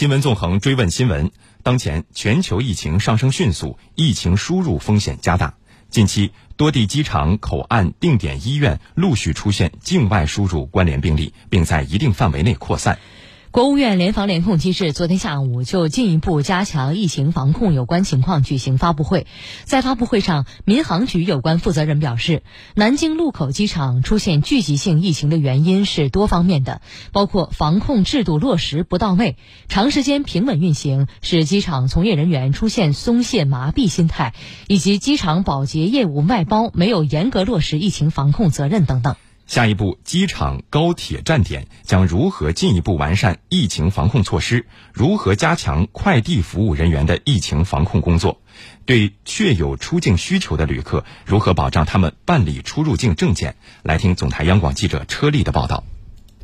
新闻纵横追问新闻：当前全球疫情上升迅速，疫情输入风险加大。近期，多地机场、口岸、定点医院陆续出现境外输入关联病例，并在一定范围内扩散。国务院联防联控机制昨天下午就进一步加强疫情防控有关情况举行发布会。在发布会上，民航局有关负责人表示，南京禄口机场出现聚集性疫情的原因是多方面的，包括防控制度落实不到位、长时间平稳运行使机场从业人员出现松懈麻痹心态，以及机场保洁业务外包没有严格落实疫情防控责任等等。下一步，机场、高铁站点将如何进一步完善疫情防控措施？如何加强快递服务人员的疫情防控工作？对确有出境需求的旅客，如何保障他们办理出入境证件？来听总台央广记者车丽的报道。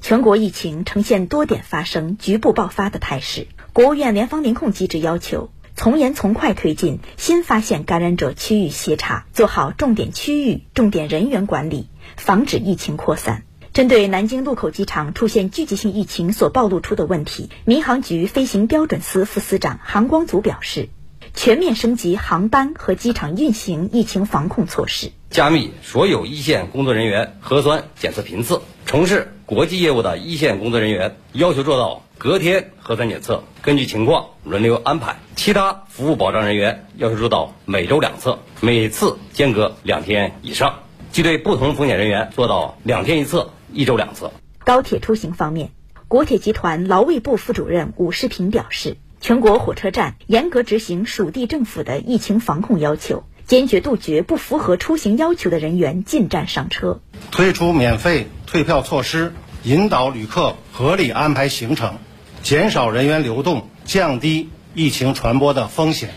全国疫情呈现多点发生、局部爆发的态势。国务院联防联控机制要求，从严从快推进新发现感染者区域协查，做好重点区域、重点人员管理。防止疫情扩散。针对南京禄口机场出现聚集性疫情所暴露出的问题，民航局飞行标准司副司长韩光祖表示，全面升级航班和机场运行疫情防控措施，加密所有一线工作人员核酸检测频次，从事国际业务的一线工作人员要求做到隔天核酸检测，根据情况轮流安排；其他服务保障人员要求做到每周两次，每次间隔两天以上。即对不同风险人员做到两天一次，一周两次。高铁出行方面，国铁集团劳卫部副主任武世平表示，全国火车站严格执行属地政府的疫情防控要求，坚决杜绝不符合出行要求的人员进站上车，推出免费退票措施，引导旅客合理安排行程，减少人员流动，降低疫情传播的风险。